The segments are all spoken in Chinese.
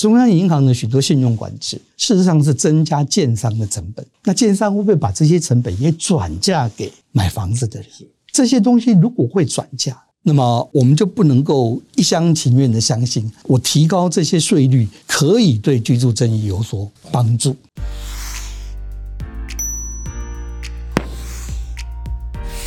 中央银行的许多信用管制，事实上是增加建商的成本。那建商会不会把这些成本也转嫁给买房子的人？这些东西如果会转嫁，那么我们就不能够一厢情愿的相信，我提高这些税率可以对居住正义有所帮助。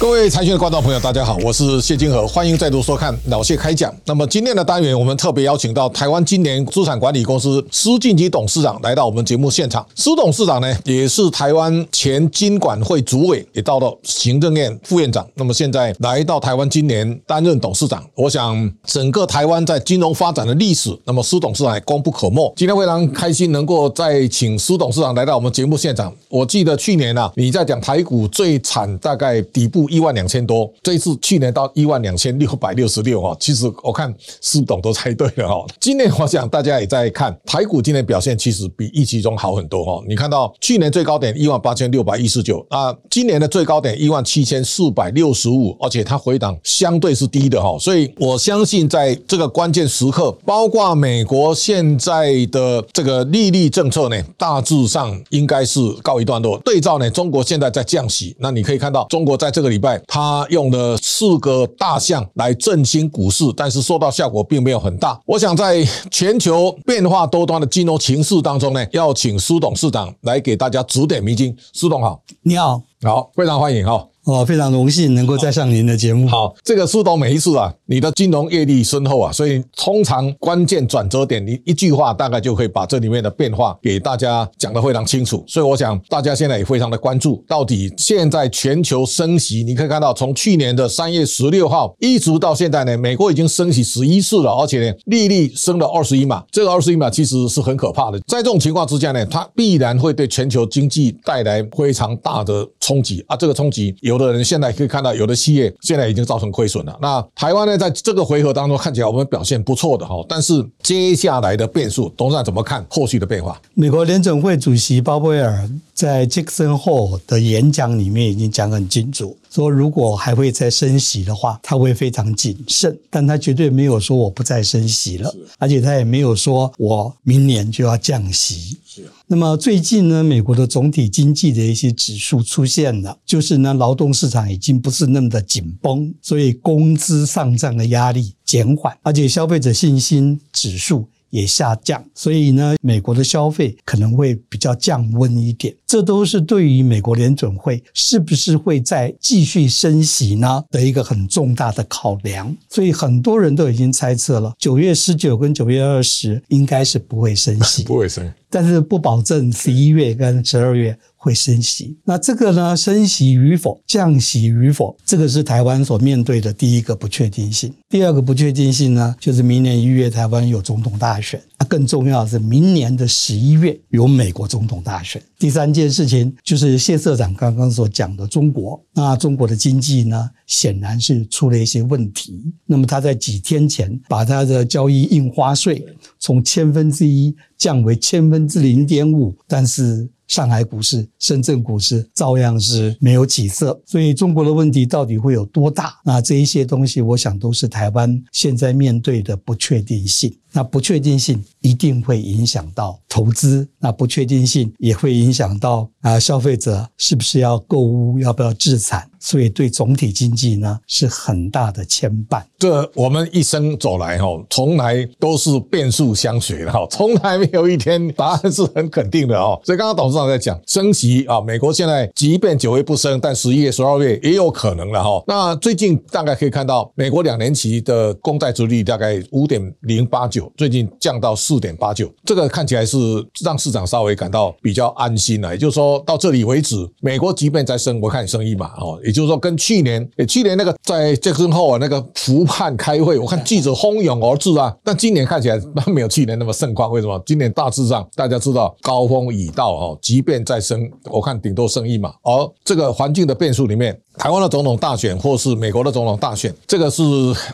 各位财讯的观众朋友，大家好，我是谢金河，欢迎再度收看老谢开讲。那么今天的单元，我们特别邀请到台湾今年资产管理公司施晋吉董事长来到我们节目现场。施董事长呢，也是台湾前金管会主委，也到了行政院副院长。那么现在来到台湾今年担任董事长，我想整个台湾在金融发展的历史，那么施董事长功不可没。今天非常开心能够再请施董事长来到我们节目现场。我记得去年啊，你在讲台股最惨，大概底部。一万两千多，这一次去年到一万两千六百六十六哈，其实我看苏董都猜对了哈。今年我想大家也在看台股今年表现，其实比预期中好很多哈。你看到去年最高点一万八千六百一十九啊，今年的最高点一万七千四百六十五，而且它回档相对是低的哈，所以我相信在这个关键时刻，包括美国现在的这个利率政策呢，大致上应该是告一段落。对照呢，中国现在在降息，那你可以看到中国在这个里。他用了四个大项来振兴股市，但是受到效果并没有很大。我想在全球变化多端的金融情势当中呢，要请苏董事长来给大家指点迷津。苏董好，你好，好，非常欢迎哈。哦，非常荣幸能够再上您的节目。好，这个苏董每一次啊，你的金融阅历深厚啊，所以通常关键转折点，你一句话大概就可以把这里面的变化给大家讲得非常清楚。所以我想大家现在也非常的关注，到底现在全球升息，你可以看到从去年的三月十六号一直到现在呢，美国已经升息十一次了，而且呢利率升了二十一码，这个二十一码其实是很可怕的。在这种情况之下呢，它必然会对全球经济带来非常大的冲击啊，这个冲击有。有的人现在可以看到，有的企业现在已经造成亏损了。那台湾呢，在这个回合当中看起来我们表现不错的哈，但是接下来的变数，董事长怎么看后续的变化？美国联准会主席鲍威尔在杰克森后的演讲里面已经讲很清楚，说如果还会再升息的话，他会非常谨慎，但他绝对没有说我不再升息了，而且他也没有说我明年就要降息。那么最近呢，美国的总体经济的一些指数出现了，就是呢，劳动市场已经不是那么的紧绷，所以工资上涨的压力减缓，而且消费者信心指数。也下降，所以呢，美国的消费可能会比较降温一点。这都是对于美国联准会是不是会再继续升息呢的一个很重大的考量。所以很多人都已经猜测了，九月十九跟九月二十应该是不会升息，不会升，但是不保证十一月跟十二月。会升息，那这个呢？升息与否，降息与否，这个是台湾所面对的第一个不确定性。第二个不确定性呢，就是明年一月台湾有总统大选，那更重要的是明年的十一月有美国总统大选。第三件事情就是谢社长刚刚所讲的中国，那中国的经济呢，显然是出了一些问题。那么他在几天前把他的交易印花税从千分之一降为千分之零点五，但是。上海股市、深圳股市照样是没有起色，所以中国的问题到底会有多大？那这一些东西，我想都是台湾现在面对的不确定性。那不确定性一定会影响到投资，那不确定性也会影响到啊消费者是不是要购物，要不要自产。所以对总体经济呢是很大的牵绊。这我们一生走来哈，从来都是变数相随的哈，从来没有一天答案是很肯定的哦。所以刚刚董事长在讲升息啊，美国现在即便九月不升，但十一月、十二月也有可能了哈。那最近大概可以看到，美国两年期的公债殖率大概五点零八九，最近降到四点八九，这个看起来是让市场稍微感到比较安心了。也就是说到这里为止，美国即便再升，我看升一码哦。也就是说，跟去年，去年那个在这之后啊，那个湖畔开会，我看记者蜂拥而至啊。但今年看起来没有去年那么盛况，为什么？今年大致上大家知道高峰已到哦，即便再升，我看顶多升一码。而这个环境的变数里面，台湾的总统大选或是美国的总统大选，这个是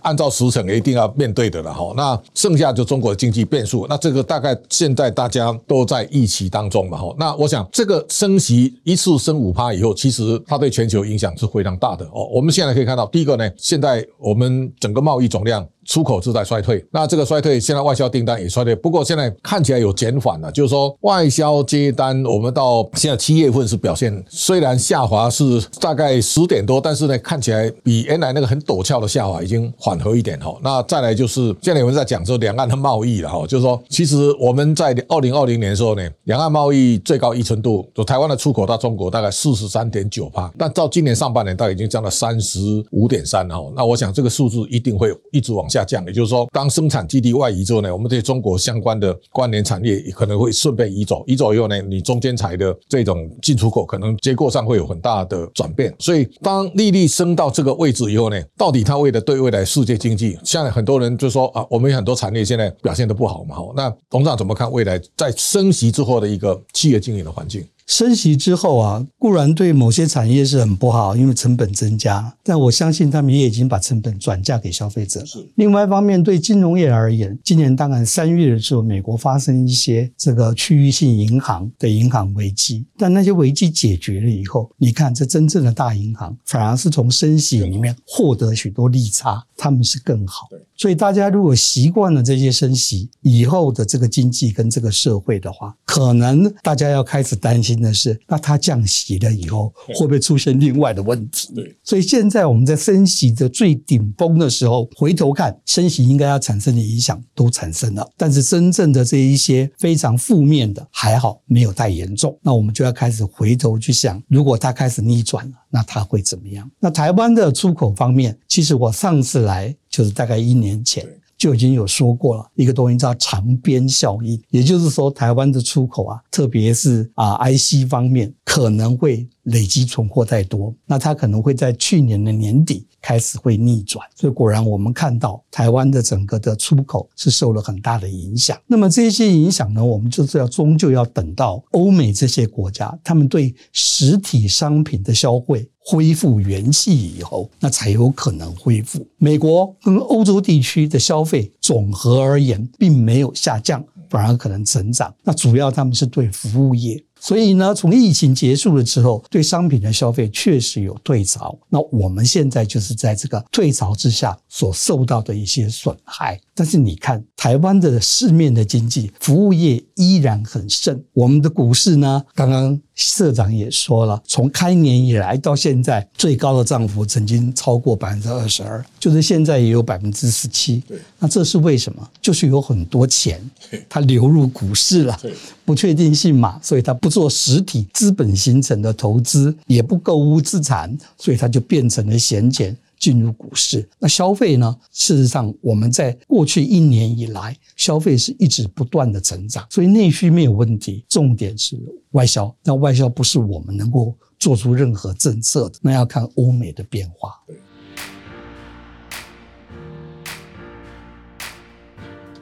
按照时程一定要面对的了哈。那剩下就中国的经济变数，那这个大概现在大家都在预期当中嘛哈。那我想这个升息一次升五趴以后，其实它对全球影响是。非常大的哦，我们现在可以看到，第一个呢，现在我们整个贸易总量。出口是在衰退，那这个衰退现在外销订单也衰退，不过现在看起来有减缓了，就是说外销接单，我们到现在七月份是表现虽然下滑是大概十点多，但是呢看起来比原来那个很陡峭的下滑已经缓和一点哈。那再来就是现在有人在讲说两岸的贸易了哈，就是说其实我们在二零二零年的时候呢，两岸贸易最高依存度，就台湾的出口到中国大概四十三点九八，但到今年上半年，它已经降到三十五点三了哈。那我想这个数字一定会一直往下下降，也就是说，当生产基地外移之后呢，我们对中国相关的关联产业可能会顺便移走，移走以后呢，你中间材的这种进出口可能结构上会有很大的转变。所以，当利率升到这个位置以后呢，到底它为了对未来世界经济，现在很多人就说啊，我们有很多产业现在表现的不好嘛，那董事长怎么看未来在升息之后的一个企业经营的环境？升息之后啊，固然对某些产业是很不好，因为成本增加。但我相信他们也已经把成本转嫁给消费者。是。另外一方面，对金融业而言，今年当然三月的时候，美国发生一些这个区域性银行的银行危机，但那些危机解决了以后，你看这真正的大银行反而是从升息里面获得许多利差，他们是更好。所以大家如果习惯了这些升息以后的这个经济跟这个社会的话，可能大家要开始担心。的是，那它降息了以后，会不会出现另外的问题？对，所以现在我们在升息的最顶峰的时候，回头看升息应该要产生的影响都产生了，但是真正的这一些非常负面的还好没有太严重。那我们就要开始回头去想，如果它开始逆转了，那它会怎么样？那台湾的出口方面，其实我上次来就是大概一年前。就已经有说过了，一个东西叫长边效应，也就是说，台湾的出口啊，特别是啊 IC 方面，可能会累积存货太多，那它可能会在去年的年底开始会逆转。所以果然，我们看到台湾的整个的出口是受了很大的影响。那么这些影响呢，我们就是要终究要等到欧美这些国家，他们对实体商品的消费。恢复元气以后，那才有可能恢复。美国跟欧洲地区的消费总和而言，并没有下降，反而可能成长。那主要他们是对服务业。所以呢，从疫情结束了之后，对商品的消费确实有退潮。那我们现在就是在这个退潮之下所受到的一些损害。但是你看，台湾的市面的经济，服务业依然很盛。我们的股市呢，刚刚社长也说了，从开年以来到现在，最高的涨幅曾经超过百分之二十二，就是现在也有百分之十七。那这是为什么？就是有很多钱它流入股市了，不确定性嘛，所以它不。做实体资本形成的投资，也不购物资产，所以它就变成了闲钱进入股市。那消费呢？事实上，我们在过去一年以来，消费是一直不断的成长，所以内需没有问题。重点是外销，那外销不是我们能够做出任何政策的，那要看欧美的变化。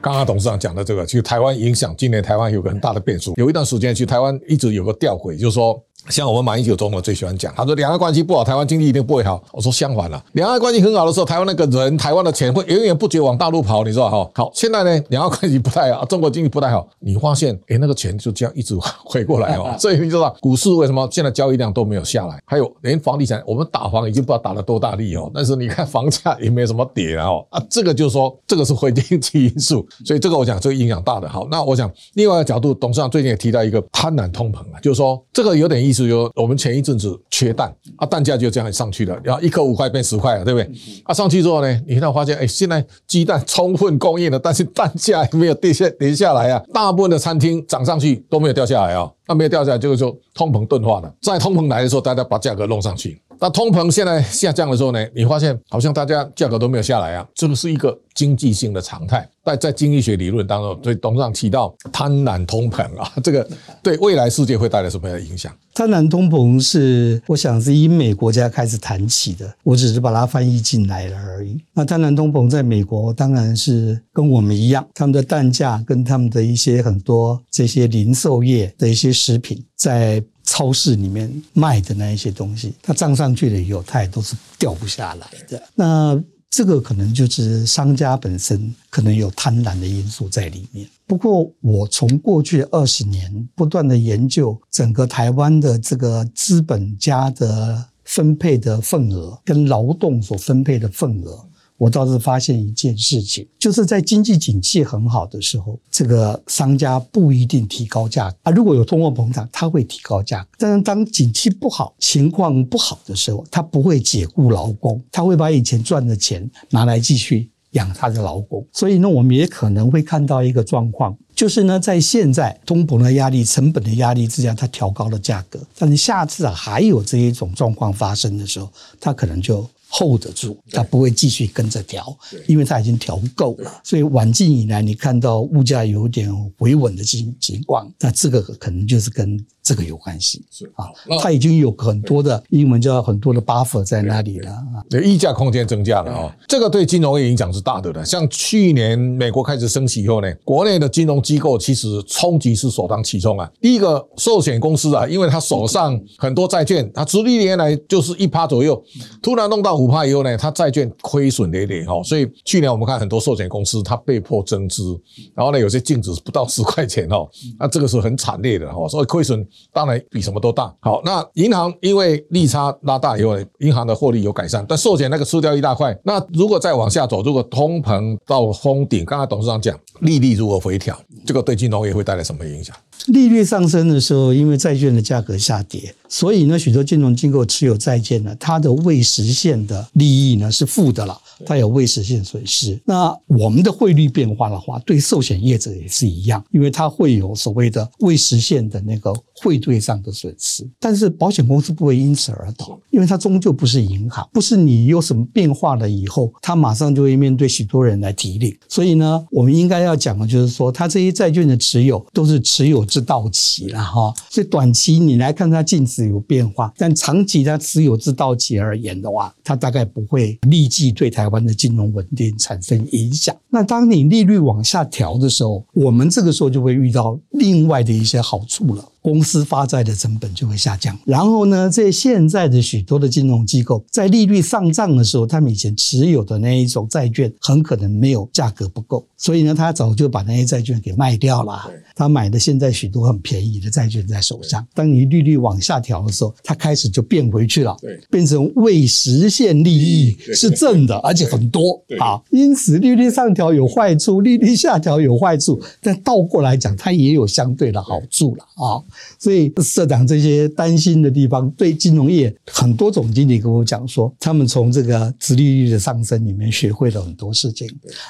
刚刚董事长讲的这个，其实台湾影响今年台湾有个很大的变数。有一段时间，其实台湾一直有个吊诡，就是说。像我们马英九总统最喜欢讲，他说两岸关系不好，台湾经济一定不会好。我说相反了，两岸关系很好的时候，台湾那个人、台湾的钱会源源不绝往大陆跑，你知道哈？好，现在呢，两岸关系不太好，中国经济不太好，你发现，哎，那个钱就这样一直回过来哦。所以你知道股市为什么现在交易量都没有下来？还有连房地产，我们打房已经不知道打了多大力哦，但是你看房价也没有什么跌哦。啊，这个就是说，这个是会经济因素，所以这个我讲这个影响大的。好，那我想另外一个角度，董事长最近也提到一个贪婪通膨啊，就是说这个有点意思，就我们前一阵子缺蛋啊，蛋价就这样上去了，然后一颗五块变十块了，对不对？啊，上去之后呢，你现在发现，哎，现在鸡蛋充分供应了，但是蛋价没有跌下跌下来啊，大部分的餐厅涨上去都没有掉下来啊，那没有掉下来就是说通膨钝化了，在通膨来的时候，大家把价格弄上去。那通膨现在下降的时候呢，你发现好像大家价格都没有下来啊，这个是一个经济性的常态。在在经济学理论当中，所以董事长提到贪婪通膨啊，这个对未来世界会带来什么样的影响？贪婪通膨是我想是英美国家开始谈起的，我只是把它翻译进来了而已。那贪婪通膨在美国当然是跟我们一样，他们的蛋价跟他们的一些很多这些零售业的一些食品在。超市里面卖的那一些东西，它涨上去了以后，它也都是掉不下来的。那这个可能就是商家本身可能有贪婪的因素在里面。不过，我从过去二十年不断的研究整个台湾的这个资本家的分配的份额跟劳动所分配的份额，我倒是发现一件事情，就是在经济景气很好的时候，这个商家不一定提高价格啊。如果有通货膨胀，他会提高价格。但是当景气不好、情况不好的时候，他不会解雇劳工，他会把以前赚的钱拿来继续养他的劳工。所以呢，我们也可能会看到一个状况，就是呢，在现在通膨的压力、成本的压力之下，它调高了价格。但是下次啊，还有这一种状况发生的时候，它可能就。Hold 得住，它不会继续跟着调，因为它已经调够了。所以晚近以来，你看到物价有点回稳的情情况，那这个可能就是跟这个有关系。是啊，它已经有很多的英文叫很多的 buffer 在那里了啊。对，溢价空间增加了啊，这个对金融业影响是大的了。像去年美国开始升息以后呢，国内的金融机构其实冲击是首当其冲啊。第一个寿险公司啊，因为他手上很多债券，它殖利率原来就是一趴左右，突然弄到。五趴以后呢，它债券亏损累累哈，所以去年我们看很多寿险公司它被迫增资，然后呢有些净值不到十块钱哦，那这个是很惨烈的哈，所以亏损当然比什么都大。好，那银行因为利差拉大以后呢，银行的获利有改善，但寿险那个吃掉一大块。那如果再往下走，如果通膨到封顶，刚才董事长讲利率如果回调，这个对金融业会带来什么影响？利率上升的时候，因为债券的价格下跌，所以呢，许多金融机构持有债券呢，它的未实现的利益呢是负的了。它有未实现损失。那我们的汇率变化的话，对寿险业者也是一样，因为它会有所谓的未实现的那个汇兑上的损失。但是保险公司不会因此而倒，因为它终究不是银行，不是你有什么变化了以后，它马上就会面对许多人来提领。所以呢，我们应该要讲的就是说，它这些债券的持有都是持有至到期了哈。所以短期你来看它净值有变化，但长期它持有至到期而言的话，它大概不会立即对台。台湾的金融稳定产生影响。那当你利率往下调的时候，我们这个时候就会遇到另外的一些好处了。公司发债的成本就会下降。然后呢，在现在的许多的金融机构在利率上涨的时候，他们以前持有的那一种债券很可能没有价格不够，所以呢，他早就把那些债券给卖掉了。他买的现在许多很便宜的债券在手上。当你利率往下调的时候，他开始就变回去了，变成未实现利益是正的，而且很多啊。因此，利率上调有坏处，利率下调有坏处，但倒过来讲，它也有相对的好处了啊。所以社长这些担心的地方，对金融业很多总经理跟我讲说，他们从这个殖利率的上升里面学会了很多事情，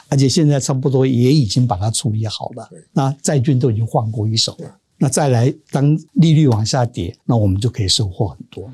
而且现在差不多也已经把它处理好了。那债券都已经换过一手了，那再来当利率往下跌，那我们就可以收获很多。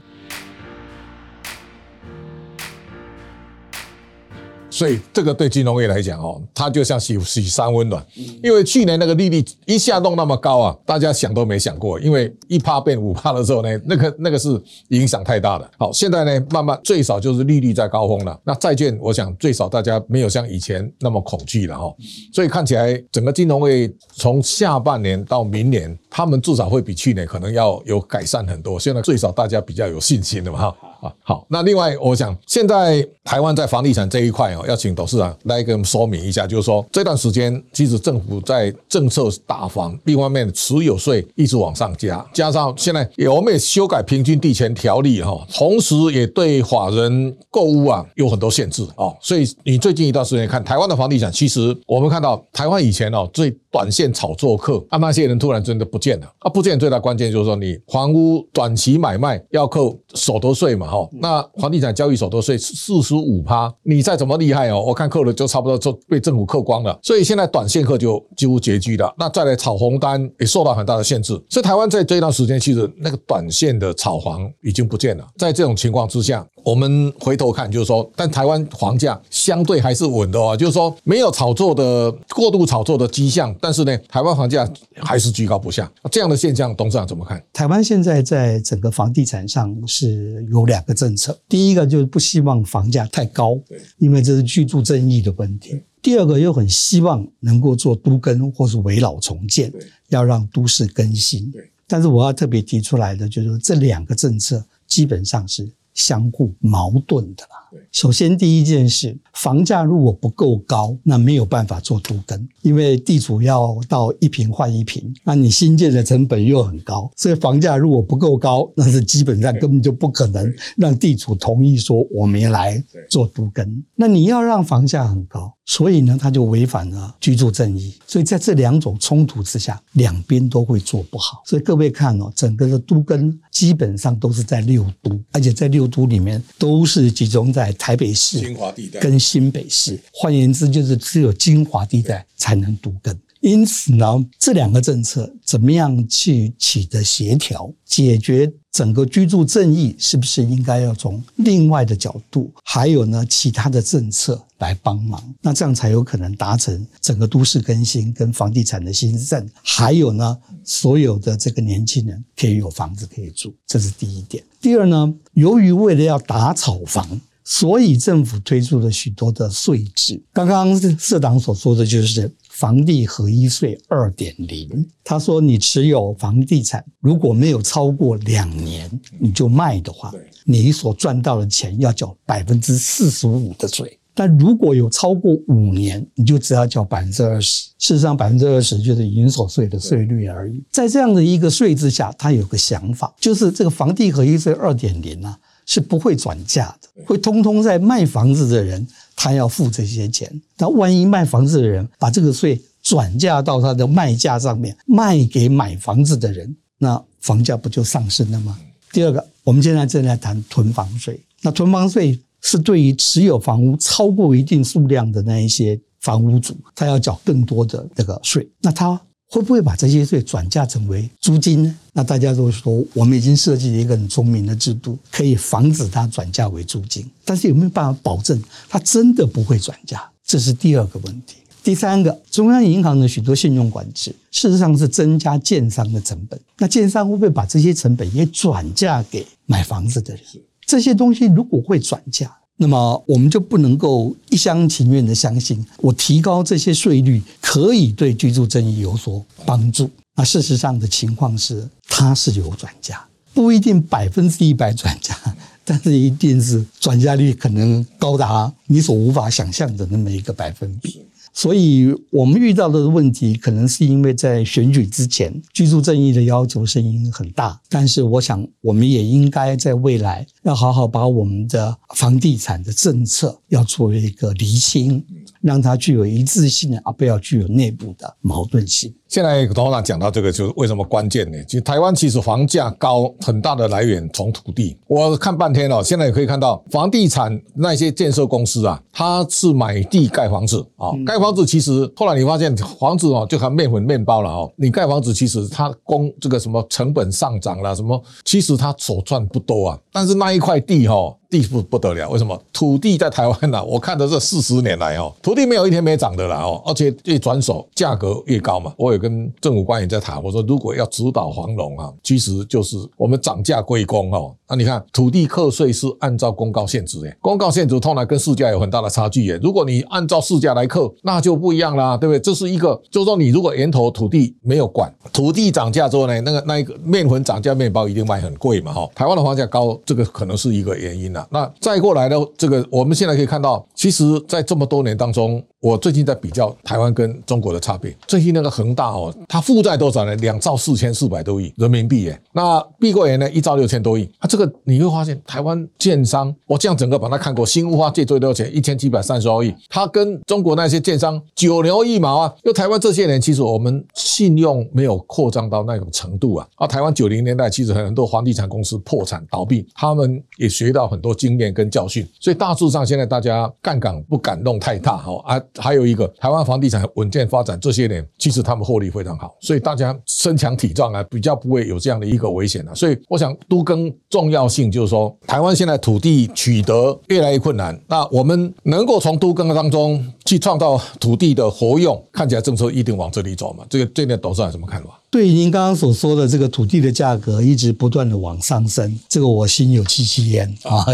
所以这个对金融业来讲哦，它就像洗洗三温暖，因为去年那个利率一下弄那么高啊，大家想都没想过，因为一趴变五趴的时候呢，那个那个是影响太大了。好，现在呢，慢慢最少就是利率在高峰了，那债券我想最少大家没有像以前那么恐惧了哈，所以看起来整个金融业从下半年到明年，他们至少会比去年可能要有改善很多。现在最少大家比较有信心了嘛哈。啊好，那另外我想，现在台湾在房地产这一块哦，要请董事长来给我们说明一下，就是说这段时间其实政府在政策大房，另一方面持有税一直往上加，加上现在也我们也修改平均地权条例哈，同时也对法人购物啊有很多限制哦，所以你最近一段时间看台湾的房地产，其实我们看到台湾以前哦最短线炒作客啊那些人突然真的不见了啊，不见最大关键就是说你房屋短期买卖要扣所得税嘛。哦，那房地产交易所得税四十五趴，你再怎么厉害哦，我看扣了就差不多就被政府扣光了，所以现在短线客就几乎绝迹了。那再来炒红单也受到很大的限制，所以台湾在这一段时间其实那个短线的炒房已经不见了。在这种情况之下，我们回头看就是说，但台湾房价相对还是稳的哦，就是说没有炒作的过度炒作的迹象，但是呢，台湾房价还是居高不下。这样的现象，董事长怎么看？台湾现在在整个房地产上是有两。个政策，第一个就是不希望房价太高，因为这是居住正义的问题。第二个又很希望能够做都更或是围老重建，要让都市更新。但是我要特别提出来的就是，这两个政策基本上是相互矛盾的了。首先第一件事，房价如果不够高，那没有办法做都更，因为地主要到一平换一平，那你新建的成本又很高，所以房价如果不够高，那是基本上根本就不可能让地主同意说我们来做都更。那你要让房价很高。所以呢，他就违反了居住正义。所以在这两种冲突之下，两边都会做不好。所以各位看哦，整个的都跟基本上都是在六都，而且在六都里面都是集中在台北市、精华地带跟新北市。换言之，就是只有精华地带才能独耕。因此呢，这两个政策怎么样去取得协调，解决整个居住正义，是不是应该要从另外的角度，还有呢其他的政策来帮忙？那这样才有可能达成整个都市更新跟房地产的新政，还有呢所有的这个年轻人可以有房子可以住，这是第一点。第二呢，由于为了要打炒房。所以政府推出了许多的税制。刚刚社长所说的就是房地合一税二点零。他说，你持有房地产如果没有超过两年你就卖的话，你所赚到的钱要缴百分之四十五的税。但如果有超过五年，你就只要缴百分之二十。事实上，百分之二十就是营所税的税率而已。在这样的一个税制下，他有个想法，就是这个房地合一税二点零啊。是不会转嫁的，会通通在卖房子的人他要付这些钱。那万一卖房子的人把这个税转嫁到他的卖价上面，卖给买房子的人，那房价不就上升了吗？第二个，我们现在正在谈囤房税。那囤房税是对于持有房屋超过一定数量的那一些房屋主，他要缴更多的那个税。那他。会不会把这些税转嫁成为租金呢？那大家都说，我们已经设计了一个很聪明的制度，可以防止它转嫁为租金。但是有没有办法保证它真的不会转嫁？这是第二个问题。第三个，中央银行的许多信用管制，事实上是增加建商的成本。那建商会不会把这些成本也转嫁给买房子的人？这些东西如果会转嫁？那么我们就不能够一厢情愿的相信，我提高这些税率可以对居住正义有所帮助。那事实上的情况是，它是有转嫁，不一定百分之一百转嫁，但是一定是转嫁率可能高达你所无法想象的那么一个百分比。所以我们遇到的问题，可能是因为在选举之前，居住正义的要求声音很大。但是，我想我们也应该在未来要好好把我们的房地产的政策要作为一个厘清，让它具有一致性，而不要具有内部的矛盾性。现在董事长讲到这个，就是为什么关键呢？其实台湾其实房价高很大的来源从土地。我看半天哦，现在也可以看到房地产那些建设公司啊，它是买地盖房子啊，盖房子其实后来你发现房子哦就含面粉面包了哦，你盖房子其实它工这个什么成本上涨了什么，其实它所赚不多啊，但是那一块地哈。地不不得了，为什么土地在台湾呢？我看的这四十年来哦，土地没有一天没涨的了哦，而且越转手价格越高嘛。我有跟政府官员在谈，我说如果要指导黄龙啊，其实就是我们涨价归公哦。那你看土地课税是按照公告限值诶，公告限值通常跟市价有很大的差距诶。如果你按照市价来课，那就不一样啦，对不对？这是一个，就是说你如果源头土地没有管，土地涨价之后呢，那个那一个面粉涨价，面包一定卖很贵嘛哈。台湾的房价高，这个可能是一个原因啦。那再过来呢这个，我们现在可以看到，其实，在这么多年当中，我最近在比较台湾跟中国的差别。最近那个恒大哦，它负债多少呢？两兆四千四百多亿人民币耶。那碧桂园呢，一兆六千多亿。啊，这个你会发现，台湾建商，我这样整个把它看过，新屋花借最多钱一千七百三十二亿，它跟中国那些建商九牛一毛啊。因为台湾这些年，其实我们信用没有扩张到那种程度啊。啊，台湾九零年代其实很多房地产公司破产倒闭，他们也学到很多经验。跟教训，所以大致上现在大家杠杆不敢弄太大哈啊，还有一个台湾房地产稳健发展这些年，其实他们获利非常好，所以大家身强体壮啊，比较不会有这样的一个危险啊。所以我想都更重要性就是说，台湾现在土地取得越来越困难，那我们能够从都更当中去创造土地的活用，看起来政策一定往这里走嘛？这个这点董事长什么看法？对您刚刚所说的这个土地的价格一直不断的往上升，这个我心有戚戚焉 啊。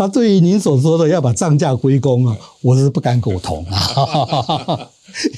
那对于您所说的要把涨价归公啊，我是不敢苟同啊。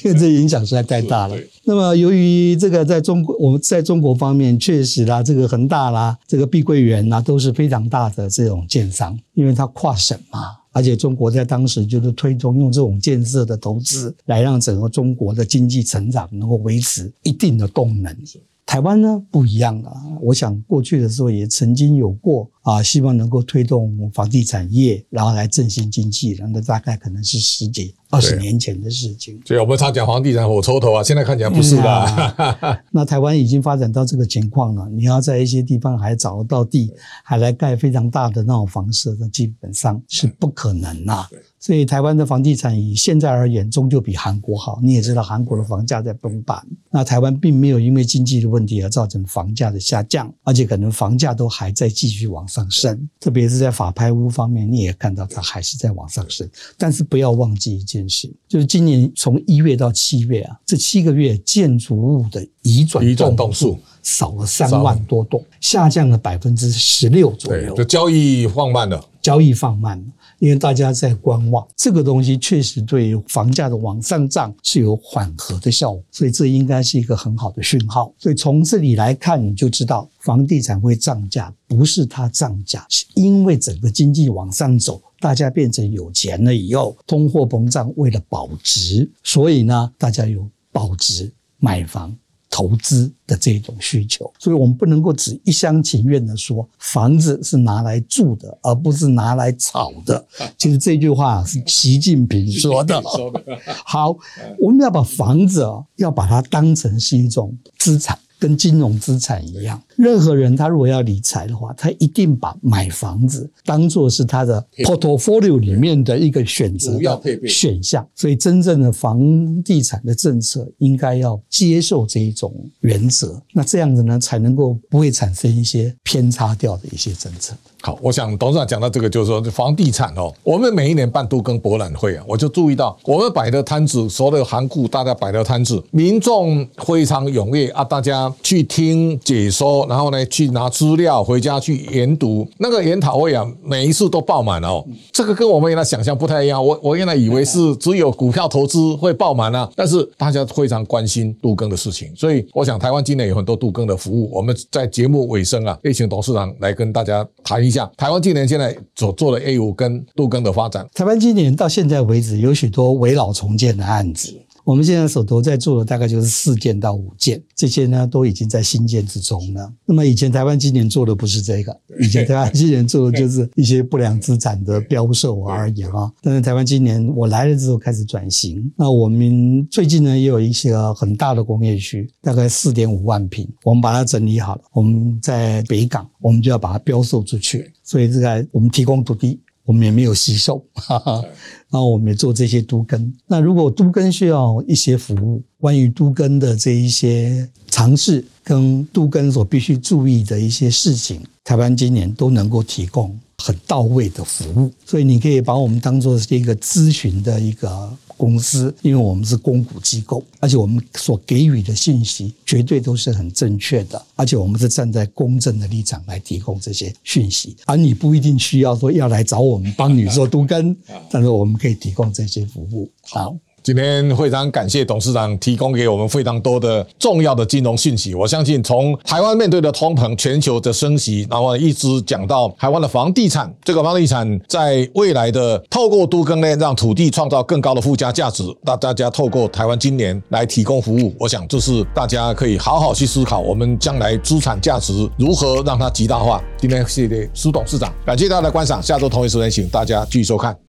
因为这影响实在太大了。那么，由于这个在中国，我们在中国方面确实啦，这个恒大啦，这个碧桂园啦，都是非常大的这种建商，因为它跨省嘛，而且中国在当时就是推动用这种建设的投资，来让整个中国的经济成长能够维持一定的动能。台湾呢不一样了，我想过去的时候也曾经有过啊，希望能够推动房地产业，然后来振兴经济的，那大概可能是十几二十年前的事情。所以我们常讲房地产火车头啊，现在看起来不是的。那台湾已经发展到这个情况了，你要在一些地方还找得到地，还来盖非常大的那种房舍，那基本上是不可能呐。所以台湾的房地产以现在而言，终究比韩国好。你也知道，韩国的房价在崩盘，那台湾并没有因为经济的问题而造成房价的下降，而且可能房价都还在继续往上升。特别是在法拍屋方面，你也看到它还是在往上升。但是不要忘记一件事，就是今年从一月到七月啊，这七个月建筑物的移转移转栋数少了三万多栋，下降了百分之十六左右。就交易放慢了，交易放慢了。因为大家在观望，这个东西确实对房价的往上涨是有缓和的效果，所以这应该是一个很好的讯号。所以从这里来看，你就知道房地产会涨价，不是它涨价，是因为整个经济往上走，大家变成有钱了以后，通货膨胀为了保值，所以呢，大家有保值买房。投资的这种需求，所以我们不能够只一厢情愿的说房子是拿来住的，而不是拿来炒的。其实这句话是习近平说的。好，我们要把房子啊，要把它当成是一种资产。跟金融资产一样，任何人他如果要理财的话，他一定把买房子当做是他的 portfolio 里面的一个选择选项。所以，真正的房地产的政策应该要接受这一种原则，那这样子呢，才能够不会产生一些偏差掉的一些政策。好，我想董事长讲到这个，就是说房地产哦，我们每一年办都更博览会啊，我就注意到我们摆的摊子，所有的行库大家摆的摊子，民众非常踊跃啊，大家去听解说，然后呢去拿资料回家去研读，那个研讨会啊，每一次都爆满哦。这个跟我们原来想象不太一样，我我原来以为是只有股票投资会爆满啊，但是大家非常关心杜更的事情，所以我想台湾今年有很多杜更的服务，我们在节目尾声啊，也请董事长来跟大家谈一。像台湾今年现在所做的 A 五跟杜更的发展，台湾今年到现在为止有许多围老重建的案子。我们现在手头在做的大概就是四件到五件，这些呢都已经在新建之中了。那么以前台湾今年做的不是这个，以前台湾今年做的就是一些不良资产的标售而已啊。但是台湾今年我来了之后开始转型，那我们最近呢也有一些很大的工业区，大概四点五万平，我们把它整理好了，我们在北港，我们就要把它标售出去，所以这个我们提供土地。我们也没有吸收，哈哈，然后我们也做这些都根。那如果都根需要一些服务，关于都根的这一些尝试跟都根所必须注意的一些事情，台湾今年都能够提供。很到位的服务，所以你可以把我们当做是一个咨询的一个公司，因为我们是公股机构，而且我们所给予的信息绝对都是很正确的，而且我们是站在公正的立场来提供这些讯息，而你不一定需要说要来找我们帮你做都根，但是我们可以提供这些服务。好。今天非常感谢董事长提供给我们非常多的重要的金融讯息。我相信，从台湾面对的通膨、全球的升息，然后一直讲到台湾的房地产，这个房地产在未来的透过都更呢，让土地创造更高的附加价值。那大家透过台湾今年来提供服务，我想这是大家可以好好去思考，我们将来资产价值如何让它极大化。今天谢谢苏董事长，感谢大家的观赏。下周同一时间，请大家继续收看。